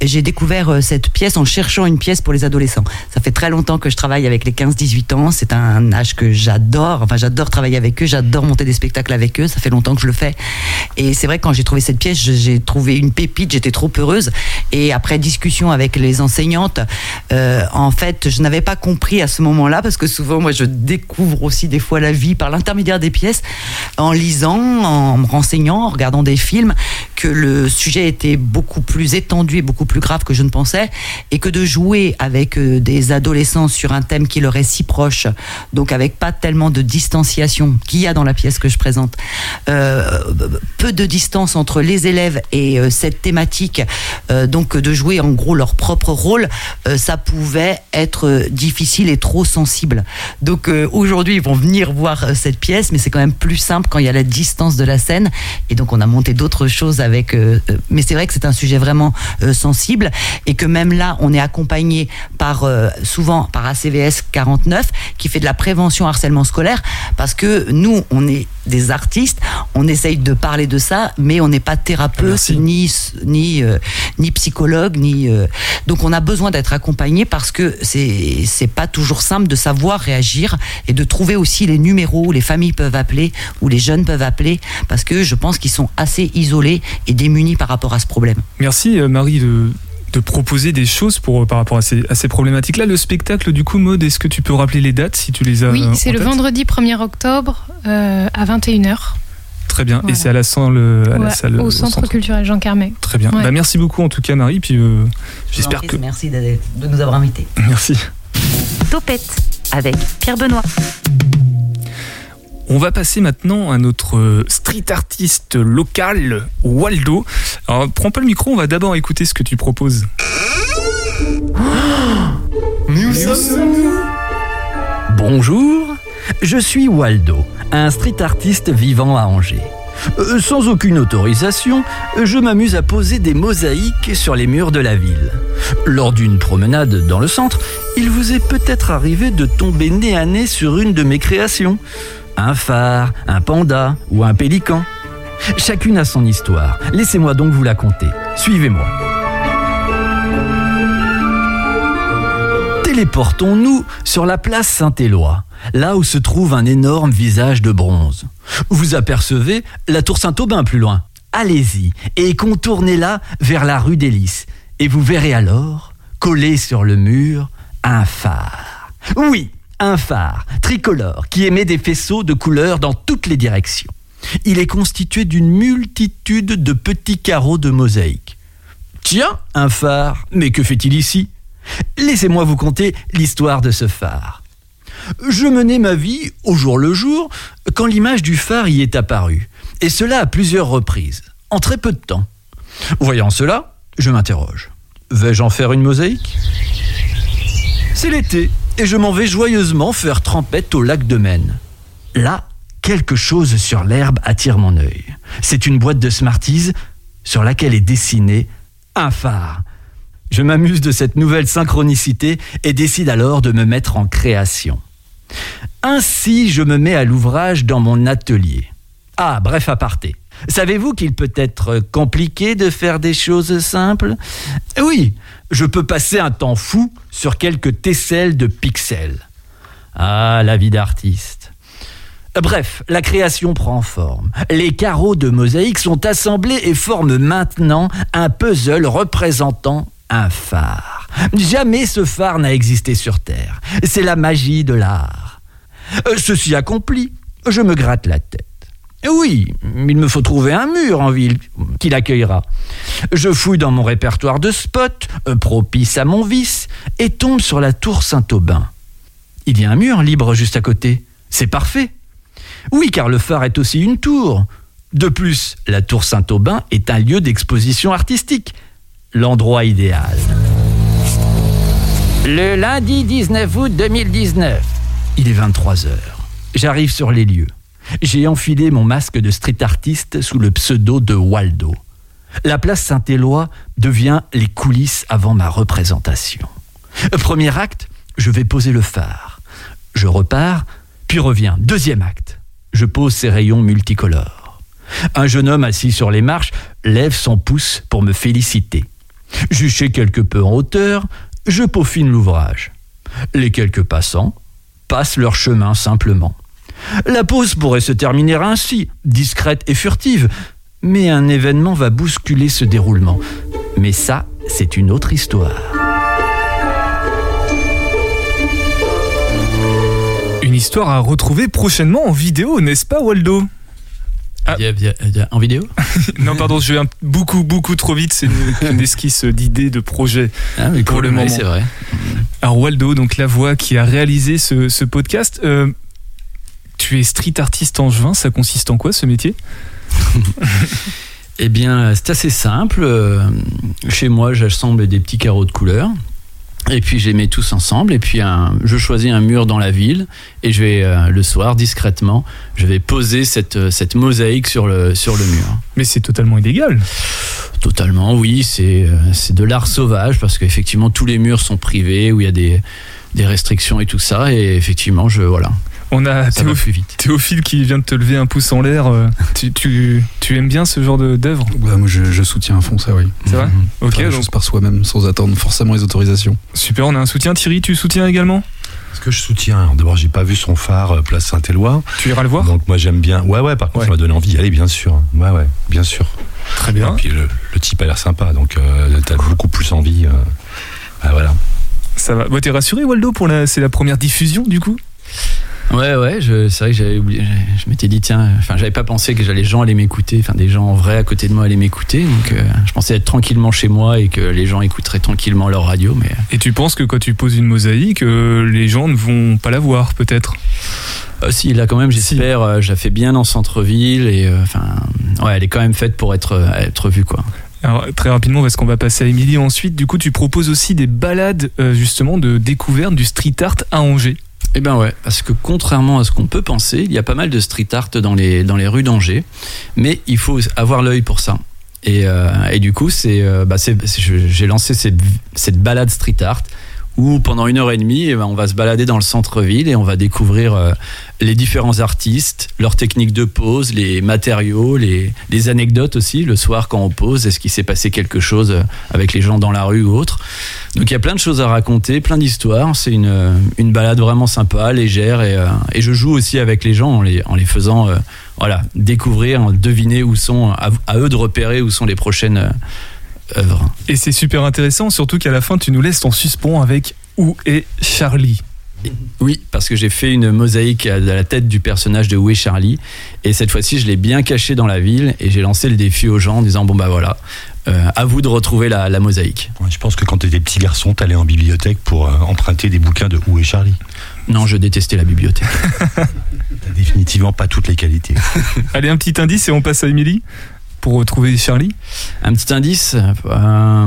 j'ai découvert euh, cette pièce en cherchant une pièce pour les adolescents. Ça fait très longtemps que je travaille avec les 15-18 ans. C'est un âge que j'adore. Enfin, j'adore travailler avec eux. J'adore monter des spectacles avec eux. Ça fait longtemps que je le fais. Et c'est vrai quand j'ai trouvé cette pièce, j'ai trouvé une pépite. J'étais trop heureuse. Et après discussion avec les enseignantes, euh, en fait, je n'avais pas compris à ce moment-là parce que souvent, moi, je découvre aussi des fois la vie par l'intermédiaire des pièces, en lisant, en me renseignant, en regardant des films, que le sujet était beaucoup plus étendu et beaucoup plus grave que je ne pensais, et que de jouer avec euh, des adolescents sur un thème qui leur est si proche, donc avec pas tellement de distanciation qu'il y a dans la pièce que je présente, euh, peu de distance entre les élèves et euh, cette thématique, donc de jouer en gros leur propre rôle, ça pouvait être difficile et trop sensible. Donc aujourd'hui, ils vont venir voir cette pièce, mais c'est quand même plus simple quand il y a la distance de la scène. Et donc on a monté d'autres choses avec. mais c'est vrai que c'est un sujet vraiment euh, sensible et que même là, on est accompagné par euh, souvent par ACVS 49 qui fait de la prévention harcèlement scolaire parce que nous, on est des artistes, on essaye de parler de ça, mais on n'est pas thérapeute, ni, ni, euh, ni psychologue, ni. euh, donc on a besoin d'être accompagné parce que c'est c'est pas toujours simple de savoir réagir et de trouver aussi les numéros où les familles peuvent appeler, où les jeunes peuvent appeler, parce que je pense qu'ils sont assez isolés et démunis par rapport à ce problème. Merci Marie de, de proposer des choses pour, par rapport à ces, à ces problématiques-là. Le spectacle, du coup, Maude, est-ce que tu peux rappeler les dates si tu les as Oui, euh, c'est le tête vendredi 1er octobre euh, à 21h. Très bien. Voilà. Et c'est à la salle, euh, à la Ouais, salle au centre, culturel Jean Carmet. Très bien. Ouais. Bah, merci beaucoup en tout cas Marie. Puis euh, j'espère que. Merci de, de nous avoir invités. Merci. Topette avec Pierre Benoît. On va passer maintenant à notre euh, street artiste local, Waldo. Alors, prends pas le micro, on va d'abord écouter ce que tu proposes. Bonjour, je suis Waldo, un street artiste vivant à Angers. Euh, sans aucune autorisation, je m'amuse à poser des mosaïques sur les murs de la ville. Lors d'une promenade dans le centre, il vous est peut-être arrivé de tomber nez à nez sur une de mes créations. Un phare, un panda ou un pélican. Chacune a son histoire. Laissez-moi donc vous la conter. Suivez-moi. Téléportons-nous sur la place Saint-Éloi, là où se trouve un énorme visage de bronze. Vous apercevez la tour Saint-Aubin plus loin. Allez-y et contournez-la vers la rue des Lys. Et vous verrez alors, collé sur le mur, un phare. Oui, un phare tricolore qui émet des faisceaux de couleurs dans toutes les directions. Il est constitué d'une multitude de petits carreaux de mosaïque. Tiens, un phare, mais que fait-il ici? Laissez-moi vous conter l'histoire de ce phare. Je menais ma vie au jour le jour quand l'image du phare y est apparue, et cela à plusieurs reprises, en très peu de temps. Voyant cela, je m'interroge. Vais-je en faire une mosaïque? C'est l'été, et je m'en vais joyeusement faire trempette au lac de Maine. Là, quelque chose sur l'herbe attire mon œil. C'est une boîte de Smarties sur laquelle est dessiné un phare. Je m'amuse de cette nouvelle synchronicité et décide alors de me mettre en création. Ainsi, je me mets à l'ouvrage dans mon atelier. Ah, bref aparté. Savez-vous qu'il peut être compliqué de faire des choses simples? Oui, je peux passer un temps fou sur quelques tesselles de pixels. Ah, la vie d'artiste. Bref, la création prend forme. Les carreaux de mosaïque sont assemblés et forment maintenant un puzzle représentant un phare. Jamais ce phare n'a existé sur Terre. C'est la magie de l'art. Euh, Ceci accompli, je me gratte la tête. Oui, il me faut trouver un mur en ville qui l'accueillera. Je fouille dans mon répertoire de spots, euh, propice à mon vice, et tombe sur la tour Saint-Aubin. Il y a un mur libre juste à côté. C'est parfait. Oui, car le phare est aussi une tour. De plus, la tour Saint-Aubin est un lieu d'exposition artistique. L'endroit idéal. Le lundi 19 août 2019. Il est 23 heures. J'arrive sur les lieux. J'ai enfilé mon masque de street artiste sous le pseudo de Waldo. La place Saint-Éloi devient les coulisses avant ma représentation. Premier acte, je vais poser le phare. Je repars, puis reviens. Deuxième acte, je pose ces rayons multicolores. Un jeune homme assis sur les marches lève son pouce pour me féliciter. Juché quelque peu en hauteur, je peaufine l'ouvrage. Les quelques passants passent leur chemin simplement. La pause pourrait se terminer ainsi, discrète et furtive, mais un événement va bousculer ce déroulement. Mais ça, c'est une autre histoire. Une histoire à retrouver prochainement en vidéo, n'est-ce pas Waldo? Ah. En vidéo? Non, pardon, je vais un- beaucoup, beaucoup trop vite. C'est une, une esquisse d'idées, de projets Ah, mais pour cool, le moment. c'est vrai. Alors Waldo, donc la voix qui a réalisé ce, ce podcast. euh, tu es street artiste angevin, ça consiste en quoi ce métier Eh bien, c'est assez simple. Euh, Chez moi, j'assemble des petits carreaux de couleur. Et puis, je les mets tous ensemble. Et puis, un- je choisis un mur dans la ville. Et je vais, euh, le soir, discrètement, je vais poser cette, euh, cette mosaïque sur le, sur le mur. Mais c'est totalement illégal. Totalement, oui. C'est c'est de l'art sauvage parce qu'effectivement, tous les murs sont privés, où il y a des, des restrictions et tout ça. Et effectivement, je, voilà. On a Ça va Théo- plus vite. Théophile qui vient de te lever un pouce en l'air. euh, Tu, tu, tu aimes bien ce genre de- d'œuvre? Bah, moi, je, je soutiens à fond ça, oui. C'est vrai? Mhm. Ok, donc par soi-même, sans attendre forcément les autorisations. super, on a un soutien. Thierry, tu soutiens également? Ce que je soutiens, d'abord, j'ai pas vu son phare euh, place Saint-Éloi. Tu iras le voir? Donc moi j'aime bien. Ouais ouais. Par contre, Ouais. ça m'a donné envie d'y aller, bien sûr. Ouais ouais, bien sûr. Très Et bien. puis le, le type a l'air sympa, donc euh, t'as beaucoup plus envie. euh, ah, voilà. Ça va. Bah, T'es rassuré, Waldo pour la... C'est la première diffusion du coup? Ouais, ouais, je- c'est vrai que j'avais oublié. Je m'étais dit, tiens, enfin, j'avais pas pensé que les gens allaient m'écouter, enfin, des gens vrais à côté de moi allaient m'écouter. Donc, euh, je pensais être tranquillement chez moi et que les gens écouteraient tranquillement leur radio, mais. Et tu penses que quand tu poses une mosaïque, euh, les gens ne vont pas la voir peut-être? Euh, si, là, quand même, j'espère, euh, je la fais bien en centre-ville et, euh, enfin, ouais, elle est quand même faite pour être, euh, être vue, quoi. Alors, très rapidement, parce qu'on va passer à Émilie ensuite. Du coup, tu proposes aussi des balades euh, justement de découverte du street art à Angers. Eh ben ouais, parce que contrairement à ce qu'on peut penser, il y a pas mal de street art dans les, dans les rues d'Angers, mais il faut avoir l'œil pour ça. Et, euh, et du coup, c'est, euh, bah, j'ai lancé cette, cette balade street art où pendant une heure et demie, eh ben, on va se balader dans le centre-ville et on va découvrir euh, les différents artistes, leurs techniques de pose, les matériaux, les, anecdotes aussi. Le soir, quand on pose, est-ce qu'il s'est passé quelque chose euh, avec les gens dans la rue ou autre Donc il y a plein de choses à raconter, plein d'histoires. C'est une, euh, une balade vraiment sympa, légère. Et, et je joue aussi avec les gens en les, en les faisant euh, voilà, découvrir, deviner où sont, à eux de repérer où sont les prochaines Et c'est super intéressant, surtout qu'à la fin, tu nous laisses en suspens avec Où est Charlie? Oui, parce que j'ai fait une mosaïque à la tête du personnage de Où est Charlie. Et cette fois-ci, je l'ai bien caché dans la ville et j'ai lancé le défi aux gens en disant Bon, bah voilà, euh, à vous de retrouver la, la mosaïque. Ouais, je pense que quand t'étais petit garçon, t'allais en bibliothèque pour euh, emprunter des bouquins de Où est Charlie? Non, je détestais la bibliothèque. T'as définitivement pas toutes les qualités. Allez, un petit indice et on passe à Émilie pour retrouver Charlie. Un petit indice, euh,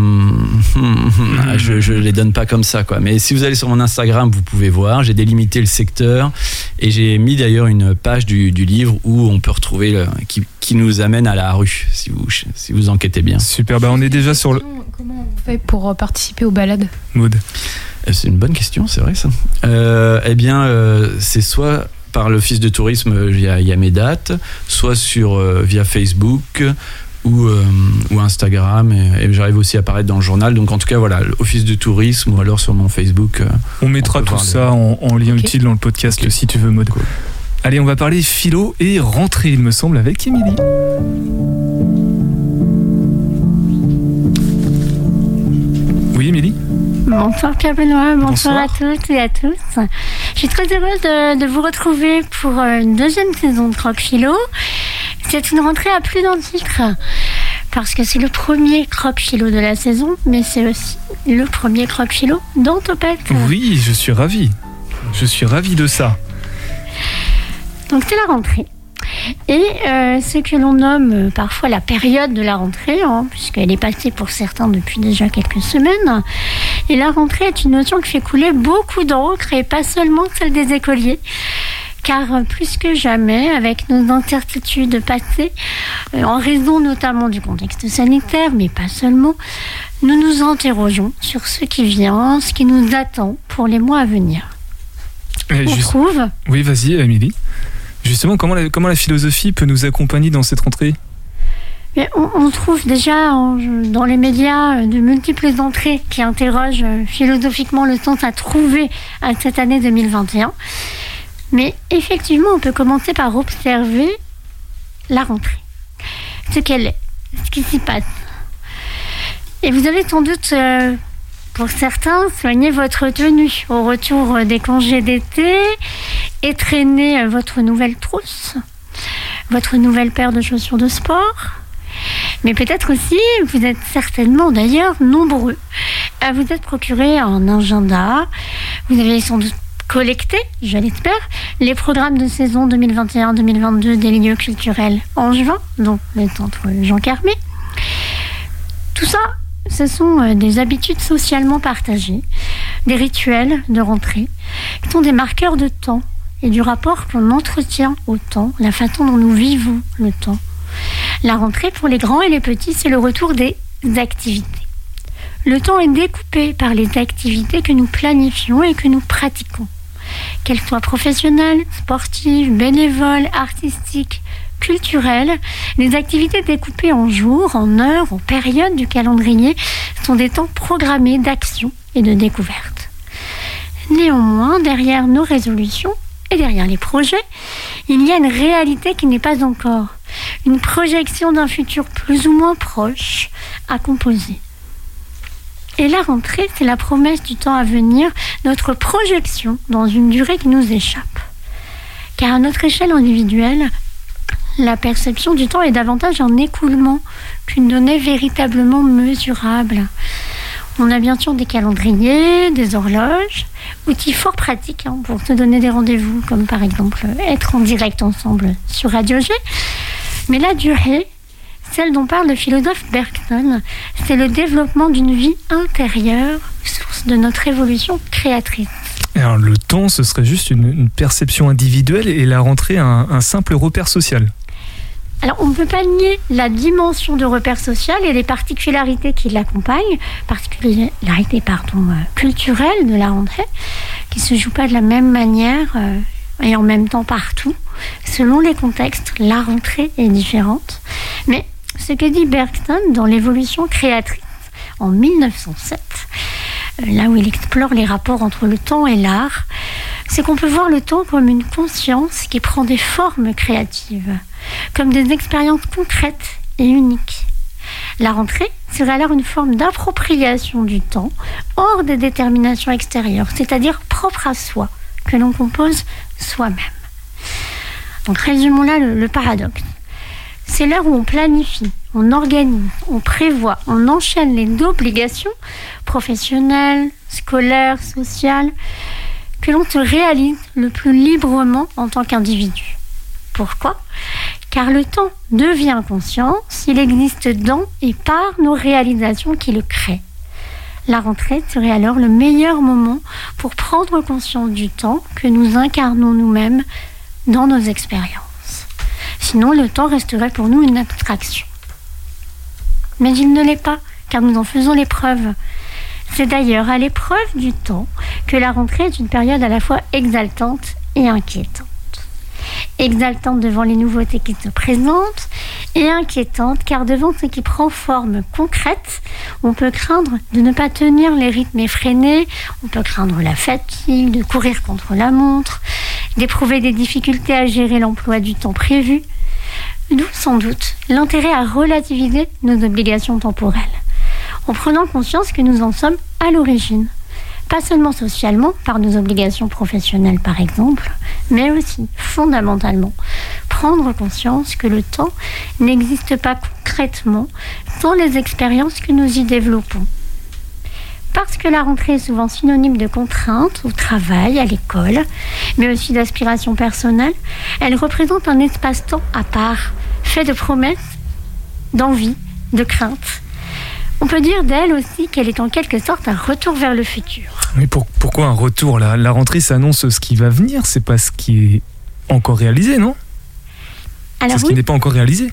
je, je les donne pas comme ça quoi. Mais si vous allez sur mon Instagram, vous pouvez voir. J'ai délimité le secteur et j'ai mis d'ailleurs une page du, du livre où on peut retrouver le, qui, qui nous amène à la rue, si vous si vous enquêtez bien. Super, bah on est déjà sur le. Comment on fait pour euh, participer aux balades? Mode. Euh, C'est une bonne question, c'est vrai ça. Euh, eh bien, euh, c'est soit par l'office de tourisme, euh, il y, a- il y a mes dates, soit sur euh, via Facebook ou, euh, ou Instagram, et, et j'arrive aussi à apparaître dans le journal. Donc en tout cas, voilà, l'office de tourisme ou alors sur mon Facebook. euh, On mettra On tout ça en, en lien utile dans le podcast si tu veux, Mode. Allez, on va parler philo et rentrée, il me semble, avec Émilie. Oui, Émilie? Bonsoir Pierre Benoît, bonsoir, Bonsoir. à toutes et à tous. Je suis très heureuse de, de vous retrouver pour euh, une deuxième saison de Croque Philo. C'est une rentrée à plus d'un titre parce que c'est le premier Croque Philo de la saison, mais c'est aussi le premier Croque Philo dans Topette. Oui, je suis ravi. Je suis ravi de ça. Donc c'est la rentrée. Et euh, ce que l'on nomme euh, parfois la période de la rentrée, hein, puisqu'elle est passée pour certains depuis déjà quelques semaines. Et la rentrée est une notion qui fait couler beaucoup d'encre et pas seulement celle des écoliers. Car euh, plus que jamais, avec nos incertitudes passées, euh, en raison notamment du contexte sanitaire, mais pas seulement, nous nous interrogeons sur ce qui vient, ce qui nous attend pour les mois à venir. Et On juste- trouve Oui, vas-y, Émilie. Justement, comment la, comment la philosophie peut nous accompagner dans cette rentrée? On, trouve déjà dans les médias euh, de multiples entrées qui interrogent euh, philosophiquement le sens à trouver à cette année 2021. Mais effectivement, on peut commencer par observer la rentrée, ce qu'elle est, ce qui s'y passe. Et vous avez sans doute, euh, pour certains, soigné votre tenue au retour des congés d'été et traîné votre nouvelle trousse, votre nouvelle paire de chaussures de sport. Mais peut-être aussi, vous êtes certainement d'ailleurs nombreux à vous être procuré un agenda. Vous avez sans doute collecté, je l'espère, les programmes de saison 2021-2022 des lieux culturels en juin, donc le centre Jean Carmé. Tout ça, ce sont euh, des habitudes socialement partagées, des rituels de rentrée, qui sont des marqueurs de temps et du rapport qu'on entretient au temps, la façon dont nous vivons le temps. La rentrée pour les grands et les petits, c'est le retour des activités. Le temps est découpé par les activités que nous planifions et que nous pratiquons. qu'elles soient professionnelles, sportives, bénévoles, artistiques, culturelles. Les activités découpées en jours, en heures, en périodes du calendrier sont des temps programmés d'action et de découverte. Néanmoins, derrière nos résolutions et derrière les projets, il y a une réalité qui n'est pas encore une projection d'un futur plus ou moins proche à composer. Et la rentrée, c'est la promesse du temps à venir, notre projection dans une durée qui nous échappe. Car à notre échelle individuelle, la perception du temps est davantage un écoulement qu'une donnée véritablement mesurable. On a bien sûr des calendriers, des horloges, outils fort pratiques hein, pour se donner des rendez-vous, comme par exemple être en direct ensemble sur Radio G. Mais la durée, celle dont parle le philosophe Bergson, c'est le développement d'une vie intérieure, source de notre évolution créatrice. Alors, le temps, ce serait juste une, une perception individuelle et la rentrée un, un simple repère social. Alors, on ne peut pas nier la dimension de repère social et les particularités qui l'accompagnent, particularités pardon, euh, culturelles de la rentrée, qui ne se jouent pas de la même manière euh, et en même temps partout. Selon les contextes, la rentrée est différente. Mais ce que dit Bergson dans l'évolution créatrice en 1907, euh, là où il explore les rapports entre le temps et l'art, c'est qu'on peut voir le temps comme une conscience qui prend des formes créatives, comme des expériences concrètes et uniques. La rentrée serait alors une forme d'appropriation du temps hors des déterminations extérieures, c'est-à-dire propre à soi, que l'on compose soi-même. Donc résumons là le, paradoxe. C'est l'heure où on planifie, on organise, on prévoit, on enchaîne les obligations professionnelles, scolaires, sociales, que l'on se réalise le plus librement en tant qu'individu. Pourquoi? Car le temps devient conscience, il existe dans et par nos réalisations qui le créent. La rentrée serait alors le meilleur moment pour prendre conscience du temps que nous incarnons nous-mêmes dans nos expériences. Sinon, le temps resterait pour nous une abstraction. Mais il ne l'est pas, car nous en faisons l'épreuve. C'est d'ailleurs à l'épreuve du temps que la rentrée est une période à la fois exaltante et inquiétante. Exaltante devant les nouveautés qui se présentent et inquiétante car devant ce qui prend forme concrète, on peut craindre de ne pas tenir les rythmes effrénés, on peut craindre la fatigue, de courir contre la montre, d'éprouver des difficultés à gérer l'emploi du temps prévu, D'où sans doute l'intérêt à relativiser nos obligations temporelles, en prenant conscience que nous en sommes à l'origine. Pas seulement socialement, par nos obligations professionnelles par exemple, mais aussi fondamentalement prendre conscience que le temps n'existe pas concrètement sans les expériences que nous y développons. Parce que la rentrée est souvent synonyme de contraintes au travail, à l'école, mais aussi d'aspiration personnelle, elle représente un espace-temps à part, fait de promesses, d'envie, de craintes. On peut dire d'elle aussi qu'elle est en quelque sorte un retour vers le futur. Mais pour- pourquoi un retour? Là La rentrée s'annonce ce qui va venir, c'est pas ce qui est encore réalisé, non? C'est ce oui, qui n'est pas encore réalisé.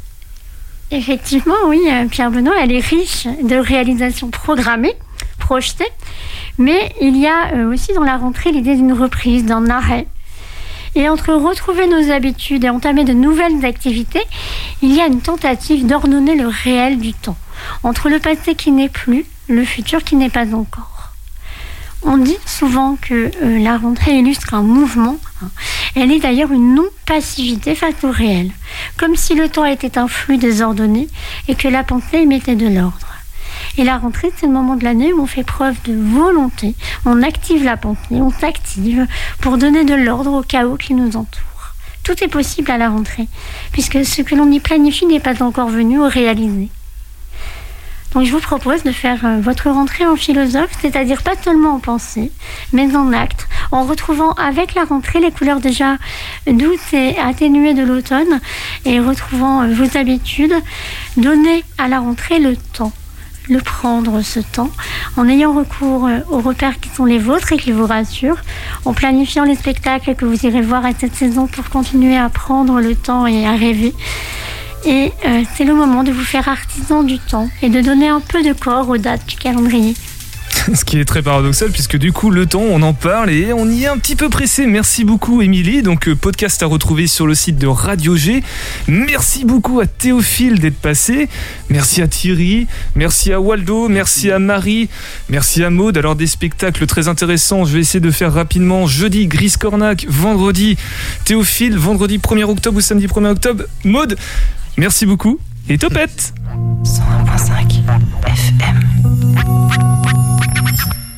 Effectivement, oui, euh, Pierre Benoît, elle est riche de réalisations programmées, projetées, mais il y a euh, aussi dans la rentrée l'idée d'une reprise, d'un arrêt. Et entre retrouver nos habitudes et entamer de nouvelles activités, il y a une tentative d'ordonner le réel du temps, entre le passé qui n'est plus, le futur qui n'est pas encore. On dit souvent que euh, la rentrée illustre un mouvement. hein. Elle est d'ailleurs une non-passivité face au réel, comme si le temps était un flux désordonné et que la pensée mettait de l'ordre. Et la rentrée, c'est le moment de l'année où on fait preuve de volonté, on active la pensée, on s'active pour donner de l'ordre au chaos qui nous entoure. Tout est possible à la rentrée, puisque ce que l'on y planifie n'est pas encore venu au réalisé. Donc je vous propose de faire euh, votre rentrée en philosophe, c'est-à-dire pas seulement en pensée, mais en acte, en retrouvant avec la rentrée les couleurs déjà douces et atténuées de l'automne, et retrouvant euh, vos habitudes, donner à la rentrée le temps, le prendre ce temps, en ayant recours euh, aux repères qui sont les vôtres et qui vous rassurent, en planifiant les spectacles que vous irez voir à cette saison pour continuer à prendre le temps et à rêver. Et euh, c'est le moment de vous faire artisan du temps et de donner un peu de corps aux dates du calendrier. Ce qui est très paradoxal puisque du coup le temps on en parle et on y est un petit peu pressé. Merci beaucoup Émilie. Donc euh, podcast à retrouver sur le site de Radio G. Merci beaucoup à Théophile d'être passé. Merci à Thierry. Merci à Waldo. Merci à Marie. Merci à Maude. Alors des spectacles très intéressants. Je vais essayer de faire rapidement. Jeudi Gris Cornac. Vendredi Théophile. Vendredi 1er octobre ou samedi 1er octobre. Maude. Merci beaucoup et topette 101.5 FM. you